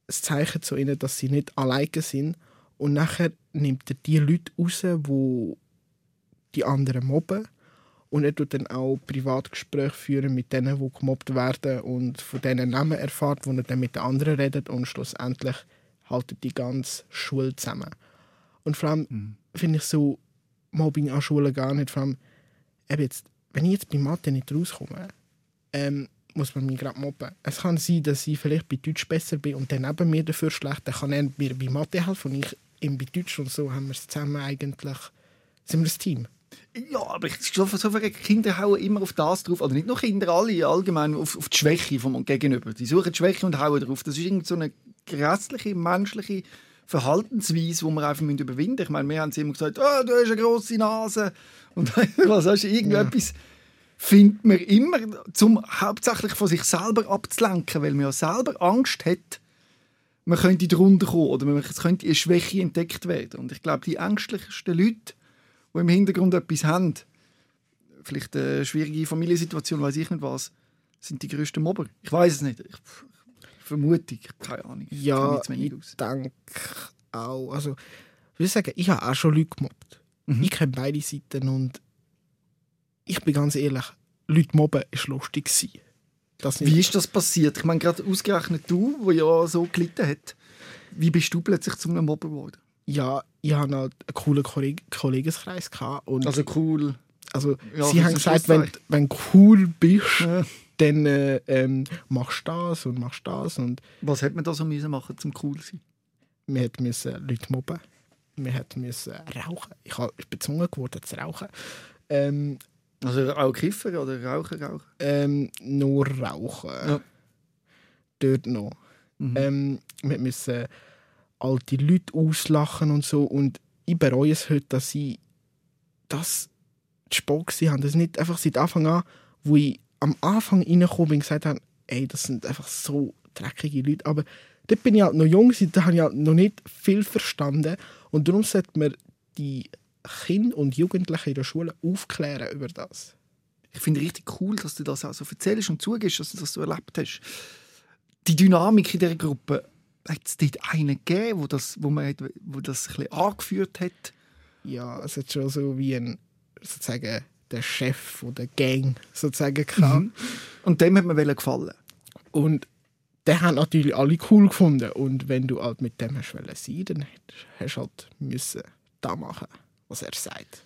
das Zeichen zu ihnen, dass sie nicht alleine sind. Und nachher nimmt er die Leute raus, die die anderen mobben. Und er tut dann auch Privatgespräche führen mit denen, die gemobbt werden und von denen Namen erfahrt, wo er dann mit den anderen redet und schlussendlich haltet die ganze Schule zusammen. Und vor allem finde ich so Mobbing an Schulen gar nicht. Vor allem, eben jetzt, wenn ich jetzt bei Mathe nicht rauskomme, ähm, muss man mich gerade mobben. Es kann sein, dass ich vielleicht bei Deutsch besser bin und dann neben mir dafür schlecht. Dann kann er mir bei Mathe helfen und ich ihm bei Deutsch und so haben wir es zusammen eigentlich, sind wir ein Team. Ja, aber ich so, so viele Kinder hauen immer auf das drauf. Oder nicht nur Kinder, alle allgemein auf, auf die Schwäche vom Gegenüber. Die suchen die Schwäche und hauen drauf. Das ist irgendwie so eine grässliche, menschliche Verhaltensweise, die wir einfach müssen überwinden müssen. Ich meine, wir haben sie immer gesagt, oh, du hast eine grosse Nase. Und was hast du, irgendetwas findet man immer, um hauptsächlich von sich selber abzulenken, weil man ja selber Angst hat, man könnte drunter kommen oder man- es könnte eine Schwäche entdeckt werden. Und ich glaube, die ängstlichsten Leute, die im Hintergrund etwas haben, vielleicht eine schwierige Familiensituation, weiß ich nicht was, sind die grössten Mobber. Ich weiß es nicht. Ich, Vermutung, keine Ahnung. Ich Ja, ich aus. denke auch. Also, Ich würde sagen, ich habe auch schon Leute gemobbt. Mhm. Ich kenne beide Seiten und ich bin ganz ehrlich, Leute mobben ist lustig. Wie ist das passiert? Ich meine, gerade ausgerechnet du, wo ja so gelitten hat. Wie bist du plötzlich zu einem Mobber geworden? Ja, ich hatte halt einen coolen Kolleg Kollegenkreis und Also cool. also ja, sie haben gesagt, wenn, wenn du cool bist, Ja. Dann äh, ähm, machst du das und machst das und Was hätte man da so müssen machen, zum cool zu sein? wir hätten müssen Leute mobben, wir hätten müssen rauchen. Ich, hab, ich bin gezwungen geworden zu rauchen. Ähm, Also auch Kiffer oder Rauchen, Rauchen? ähm, nur rauchen. Ja. Dort noch. Mhm. Ähm, wir müssen alte Leute auslachen und so. Und ich bereue es heute, dass ich das Sport habe. Das nicht einfach seit Anfang an, wo ich am Anfang reingekommen bin und gesagt habe, ey, das sind einfach so dreckige Leute. Aber dort bin ich halt noch jung, da habe ich halt noch nicht viel verstanden. Und darum sollte man die Kinder und Jugendlichen in der Schule aufklären über das. Ich finde richtig cool, dass du das auch so erzählst und zugibst, dass du das so erlebt hast. Die Dynamik in dieser Gruppe, hat es dort einen gegeben, wo das, wo man, wo das ein bisschen angeführt hat? Ja, es hat schon so wie ein, sozusagen, der Chef von der Gang sozusagen gehabt. Mhm. Und dem hat man gefallen. Und den haben natürlich alle cool gefunden. Und wenn du halt mit dem hast wollen sein, dann hast du halt müssen da machen, was er sagt.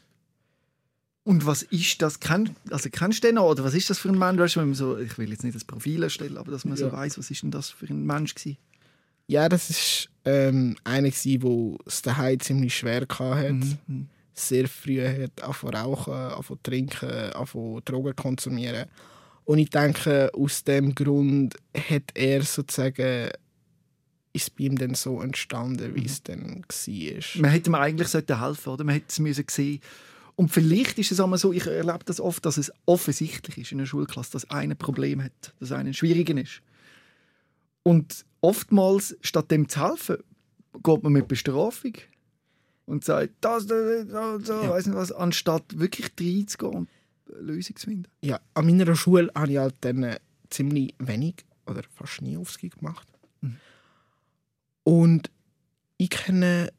Und was ist das? Kenn, also kennst du den noch? Oder was ist das für ein Mensch? Weißt wenn man so, ich will jetzt nicht das Profil erstellen, aber dass man so Ja. weiß, was ist denn das für ein Mensch gewesen? Ja, das ist ähm, einer, der es daheim ziemlich schwer hatte. Mhm. Sehr früh hat angefangen rauchen, angefangen trinken, angefangen Drogen konsumieren. Und ich denke, aus dem Grund hat er sozusagen ist bei ihm dann so entstanden, wie es dann war. Man hätte ihm eigentlich helfen oder? Man hätte es müssen sehen. Und vielleicht ist es einmal so, ich erlebe das oft, dass es offensichtlich ist in einer Schulklasse, dass einer ein Problem hat, dass einer ein Schwieriger ist. Und oftmals, statt dem zu helfen, geht man mit Bestrafung und sagt, das, das, das, das Ja. weiss nicht was, anstatt wirklich reinzugehen und eine Lösung zu finden. Ja, an meiner Schule habe ich halt dann äh, ziemlich wenig oder fast nie Aufski gemacht. Mhm. Und ich kenne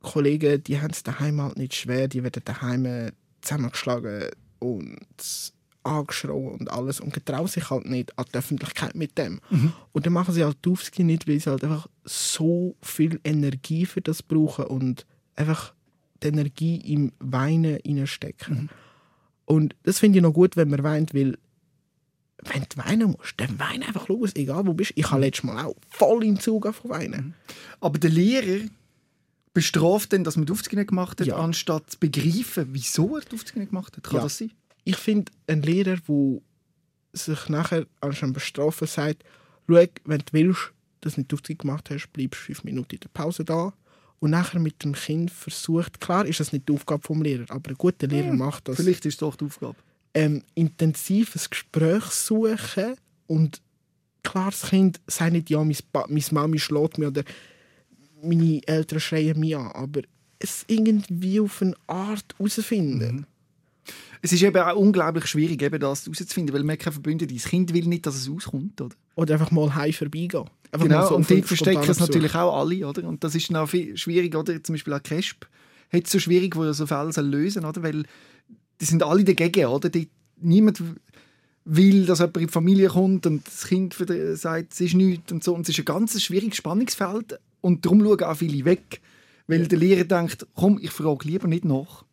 Kollegen, die haben es daheim halt nicht schwer, die werden daheim zusammengeschlagen und angeschrien und alles und getrauen sich halt nicht an die Öffentlichkeit mit dem. Mhm. Und dann machen sie halt die Aufski nicht, weil sie halt einfach so viel Energie für das brauchen und einfach die Energie im Weinen reinstecken. Und das finde ich noch gut, wenn man weint, weil wenn du weinen musst, dann wein einfach los, egal wo du bist. Ich habe letztes Mal auch voll im Zug von weinen. Aber der Lehrer bestraft dann, dass man die Aufzüge nicht gemacht hat, Ja. anstatt zu begreifen, wieso er die Aufzüge nicht gemacht hat. Kann Ja. das sein? Ich finde, ein Lehrer, der sich nachher anstatt bestrafen sagt, schau, wenn du willst, dass du nicht die Aufzüge gemacht hast, bleibst du fünf Minuten in der Pause da. Und nachher mit dem Kind versucht, klar ist das nicht die Aufgabe vom Lehrer, aber ein guter Lehrer macht das. Vielleicht ist es doch die Aufgabe. ähm, intensives Gespräch suchen und klar, das Kind sagt nicht, ja, meine, meine Mami schlägt mich oder meine Eltern schreien mich an, aber es irgendwie auf eine Art herausfinden. Es ist eben auch unglaublich schwierig, eben das herauszufinden, weil man keine Verbündete. Das Kind will nicht, dass es auskommt. Oder? Oder einfach mal heim vorbeigehen. Einfach Genau, so und die verstecken es natürlich auch alle. Oder? Und das ist dann auch viel schwierig. Oder? Zum Beispiel auch Cresp hat es so schwierig, wo er so Fälle lösen oder? Weil die sind alle dagegen. Oder? Die, niemand will, dass jemand in die Familie kommt und das Kind sagt, es ist nichts und so. Und es ist ein ganz schwieriges Spannungsfeld. Und darum schauen auch viele weg. Weil der Lehrer denkt, komm, ich frage lieber nicht nach.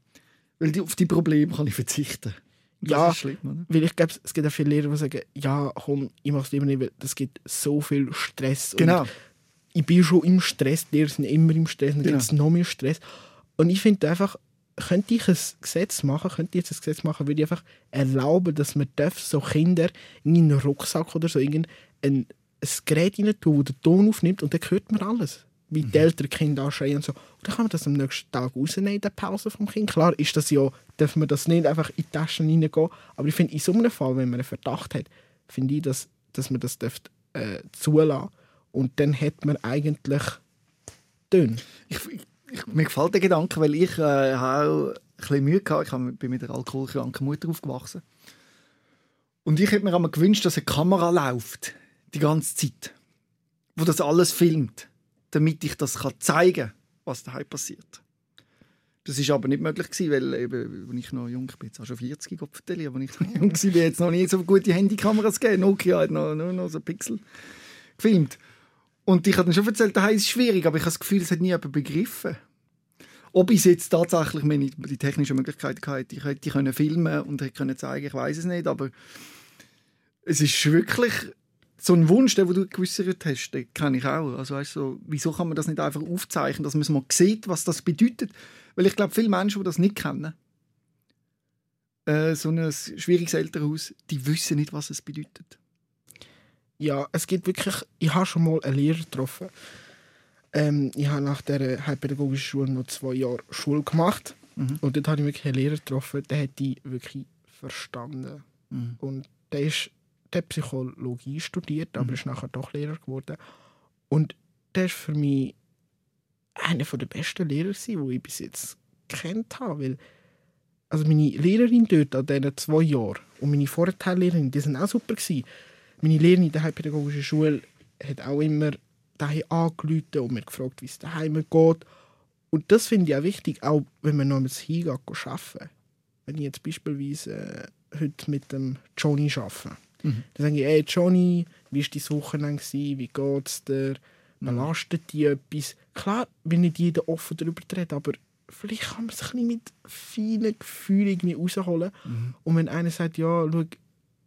Weil auf die Probleme kann ich verzichten. Das Ja. schlimm, oder? Weil ich glaube, es gibt auch viele Lehrer, die sagen, ja, komm, ich mache es lieber nicht, weil das gibt so viel Stress. Genau. Ich bin schon im Stress, die Lehrer sind immer im Stress, dann Genau. gibt es noch mehr Stress. Und ich finde einfach, könnte ich ein Gesetz machen, könnte ich jetzt ein Gesetz machen, würde ich einfach erlauben, dass man darf, so Kinder in einen Rucksack oder so irgendein ein, ein Gerät rein tun, das den Ton aufnimmt und dann hört man alles. Wie die Eltern Kinder anschreien und so. Und dann kann man das am nächsten Tag rausnehmen in der Pause vom Kind. Klar ist das ja, darf man das nicht einfach in die Taschen reingehen. Aber ich finde, in so einem Fall, wenn man einen Verdacht hat, finde ich, dass, dass man das dürfte, äh, zulassen Und dann hat man eigentlich dünn. Ich, ich, mir gefällt der Gedanke, weil ich äh, habe auch ein bisschen Mühe gehabt. Ich bin mit einer alkoholkranken Mutter aufgewachsen. Und ich hätte mir einmal gewünscht, dass eine Kamera läuft, die ganze Zeit, wo das alles filmt, damit ich das kann zeigen kann, was daheim passiert. Das ist aber nicht möglich weil eben, als ich noch jung bin, jetzt auch schon 40, Gott vertelle, aber ich noch jung war, jetzt noch nie so gute Handykameras gegeben. Nokia hat noch, nur noch so Pixel gefilmt. Und ich habe dann schon erzählt, daheim ist es schwierig, aber ich habe das Gefühl, es hat nie jemand begriffen. Ob ich jetzt tatsächlich meine, die technischen Möglichkeiten hatte, ich hätte können filmen und hätte können ich weiß es nicht, aber es ist wirklich so ein Wunsch, den du geäußert hast, den kenne ich auch. Also weißt, so, wieso kann man das nicht einfach aufzeichnen, dass man mal sieht, was das bedeutet? Weil ich glaube, viele Menschen, die das nicht kennen, äh, so ein schwieriges Elternhaus, die wissen nicht, was es bedeutet. Ja, es gibt wirklich, ich habe schon mal einen Lehrer getroffen. Ähm, ich habe nach der heilpädagogischen Schule noch zwei Jahre Schule gemacht. Mhm. Und dort habe ich wirklich einen Lehrer getroffen, der hat die wirklich verstanden. Mhm. Und der, ist, der Psychologie studiert, aber Mhm. ist nachher doch Lehrer geworden. Und der ist für mich einer der besten Lehrer, die ich bis jetzt kennt habe. Weil, also meine Lehrerin dort an diesen zwei Jahren und meine Vorteillehrerin, die sind auch super. Gewesen. Meine Lehrerin in der heilpädagogischen Schule hat auch immer daheim angerufen und mir gefragt, wie es daheim geht. Und das finde ich auch wichtig, auch wenn man noch hingeht, arbeiten. Wenn ich jetzt beispielsweise äh, heute mit dem Johnny arbeite, Mhm. dann sage ich, hey Johnny, wie war dein Wochenende? gewesen? Wie geht es dir? Belastet dich etwas? Klar, will nicht jeder offen darüber reden, aber vielleicht kann man es ein bisschen mit feinen Gefühlen rausholen. Und wenn einer sagt, ja, schau,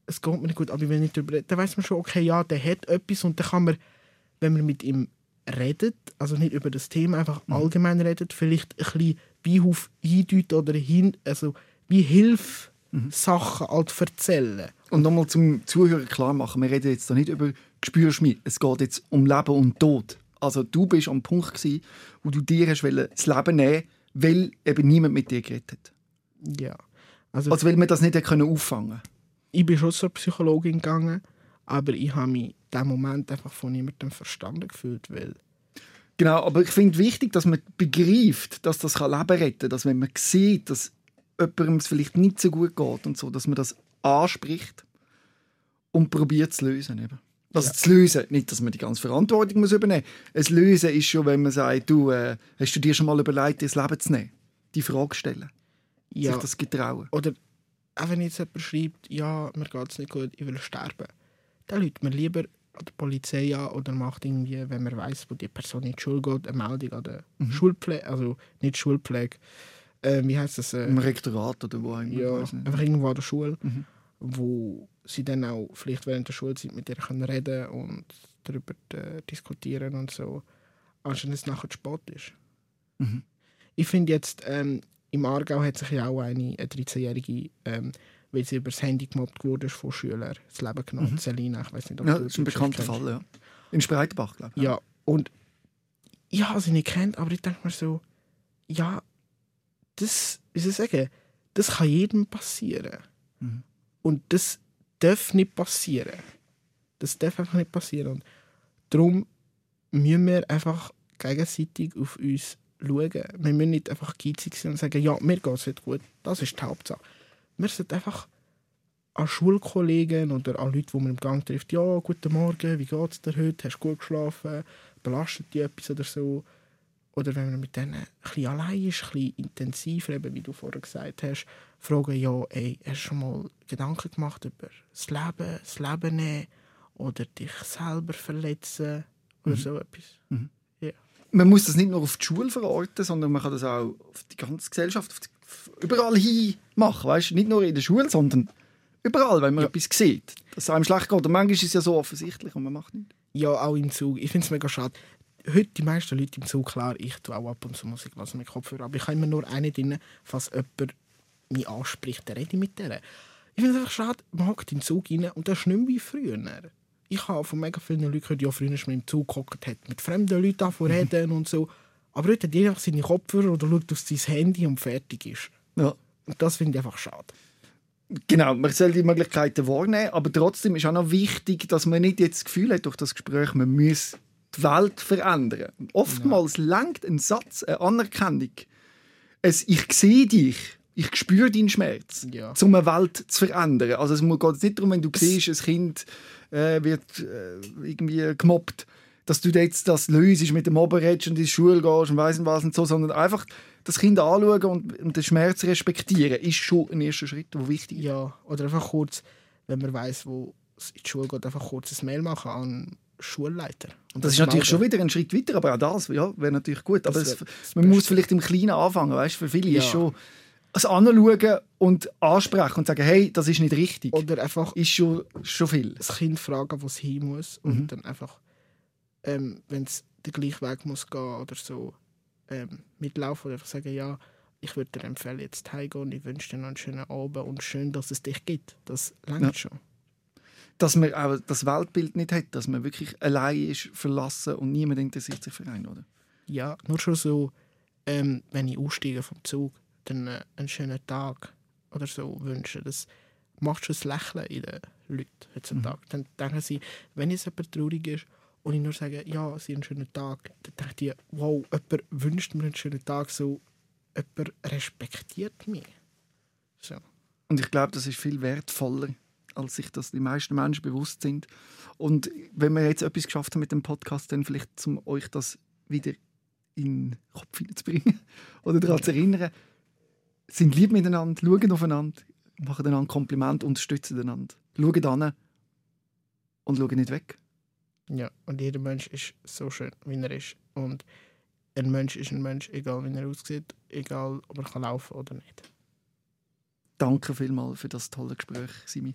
es geht mir nicht gut, aber ich will nicht darüber reden, dann weiß man schon, okay, ja, der hat etwas und dann kann man, wenn man mit ihm redet, also nicht über das Thema, einfach allgemein redet, vielleicht ein bisschen wie auf eindeuten oder hin, also wie Hilfe Sachen halt erzählen. Und nochmal zum Zuhörer klar machen, wir reden jetzt da nicht über Gespürschmied. Es geht jetzt um Leben und Tod. Also du bist am Punkt gewesen, wo du dir hast das Leben nehmen weil eben niemand mit dir geredet hat. Ja. Also, Also weil man das nicht können auffangen ich bin schon zur Psychologin gegangen, aber ich habe mich in diesem Moment einfach von niemandem verstanden gefühlt, weil Genau, aber ich finde wichtig, dass man begreift, dass das Leben retten kann. Dass wenn man sieht, dass jemandem es vielleicht nicht so gut geht und so, dass man das anspricht und probiert zu lösen. Eben. Also Ja. zu lösen, nicht, dass man die ganze Verantwortung muss übernehmen muss. Ein Lösen ist schon, wenn man sagt, du, äh, hast du dir schon mal überlegt, dir das Leben zu nehmen? Die Frage stellen, ja, sich das getrauen. Oder auch wenn jetzt jemand schreibt, ja, mir geht es nicht gut, ich will sterben, dann lädt man lieber an der Polizei an oder macht irgendwie, wenn man weiß, wo die Person in die Schule geht, eine Meldung an der Schulpflege, also nicht Schulpflege, äh, wie heißt das? Äh, Im Rektorat oder wo immer. ja, einfach irgendwo an der Schule, Mhm. wo sie dann auch vielleicht während der Schulzeit mit ihr können reden und darüber äh, diskutieren und so, anstatt es nachher zu spät ist. Mhm. Ich finde jetzt, ähm, im Aargau hat sich ja auch eine, eine 13-Jährige, ähm, weil sie übers Handy gemobbt wurde von Schülern, das Leben genommen. Mhm. Selina, ich weiß nicht, ob Ja, du das ist ein bekannter. Fall, ja. In Spreitenbach, glaube ich. Ja, und ich habe sie nicht kennt, aber ich denke mir so, ja, das, wie soll ich sagen, das kann jedem passieren. Mhm. Und das darf nicht passieren. Das darf einfach nicht passieren. Und darum müssen wir einfach gegenseitig auf uns schauen. Wir müssen nicht einfach geizig sein und sagen, ja, mir geht es nicht gut. Das ist die Hauptsache. Wir sollten einfach an Schulkollegen oder an Leute, die man im Gang trifft, ja, guten Morgen, wie geht es dir heute? Hast du gut geschlafen? Belastet dich etwas oder so? Oder wenn man mit denen ein bisschen allein ist, ein bisschen intensiver, eben, wie du vorher gesagt hast, fragen, ja, ey, hast du schon mal Gedanken gemacht über das Leben, das Leben nehmen oder dich selber verletzen oder so etwas? man muss das nicht nur auf die Schule verorten, sondern man kann das auch auf die ganze Gesellschaft, die, überall hin machen. Weißt? Nicht nur in der Schule, sondern überall, wenn man Ja. etwas sieht. Dass es einem schlecht geht. Und manchmal ist es ja so offensichtlich und man macht nichts. Ja, auch im Zug. Ich finde es mega schade. Heute die meisten Leute im Zug, klar, ich tue auch ab und zu Musik lassen mit Kopfhörer, aber ich habe immer nur eine drin, falls jemand mich anspricht, dann rede ich mit der. Ich finde es einfach schade, man hockt in den Zug rein und das ist nicht mehr wie früher. Ich habe von mega vielen Leuten gehört, ja, früher man im Zug gehockt, hat mit fremden Leuten angefangen zu reden und so. Aber heute hat jeder einfach seine Kopfhörer oder schaut auf sein Handy und fertig ist. Ja. Und das finde ich einfach schade. Genau, man soll die Möglichkeiten wahrnehmen, aber trotzdem ist auch noch wichtig, dass man nicht jetzt das Gefühl hat, durch das Gespräch, man muss die Welt verändern. Oftmals langt ein Satz, eine Anerkennung, es, ich sehe dich, ich spüre deinen Schmerz, Ja. um eine Welt zu verändern. Also es geht nicht darum, wenn du siehst, ein Kind äh, wird äh, irgendwie gemobbt, dass du jetzt das löst, mit dem redest und in die Schule gehst und weiss nicht was und so, sondern einfach das Kind anschauen und, und den Schmerz respektieren, ist schon ein erster Schritt, der wichtig ist. Ja, oder einfach kurz, wenn man weiß, wo es in die Schule geht, einfach kurz ein Mail machen an Schulleiter. Und Das ist natürlich schon wieder ein Schritt weiter, aber auch das ja, wäre natürlich gut. Aber Das es, das man muss vielleicht im Kleinen anfangen, weißt? Für viele ist Ja. schon das Anschauen und ansprechen und sagen, hey, das ist nicht richtig, Oder einfach ist schon, schon viel. das Kind fragen, wo es hin muss Mhm. und dann einfach, ähm, wenn es den gleichen Weg muss gehen oder so, ähm, mitlaufen oder einfach sagen, ja, ich würde dir empfehlen, jetzt heimgehen und ich wünsche dir noch einen schönen Abend und schön, dass es dich gibt. Das langt Ja. schon. Dass man auch das Weltbild nicht hat, dass man wirklich allein ist, verlassen und niemand interessiert sich für einen, oder? Ja, nur schon so, ähm, wenn ich aussteige vom Zug, dann äh, einen schönen Tag oder so wünschen. Das macht schon das Lächeln in den Leuten heutzutage. Dann denken sie, wenn jetzt jemand traurig ist und ich nur sage, ja, sie haben einen schönen Tag, dann denken die, wow, jemand wünscht mir einen schönen Tag, so, jemand respektiert mich. So. Und ich glaube, das ist viel wertvoller, als sich das die meisten Menschen bewusst sind. Und wenn wir jetzt etwas geschafft haben mit dem Podcast, dann vielleicht, um euch das wieder in den Kopf hineinzubringen oder daran zu erinnern, sind lieb miteinander, schauen aufeinander, machen einander Kompliment, unterstützen einander. Schauen an und schauen nicht weg. Ja, und jeder Mensch ist so schön, wie er ist. Und ein Mensch ist ein Mensch, egal wie er aussieht, egal ob er kann laufen oder nicht. Danke vielmals für das tolle Gespräch, Simi.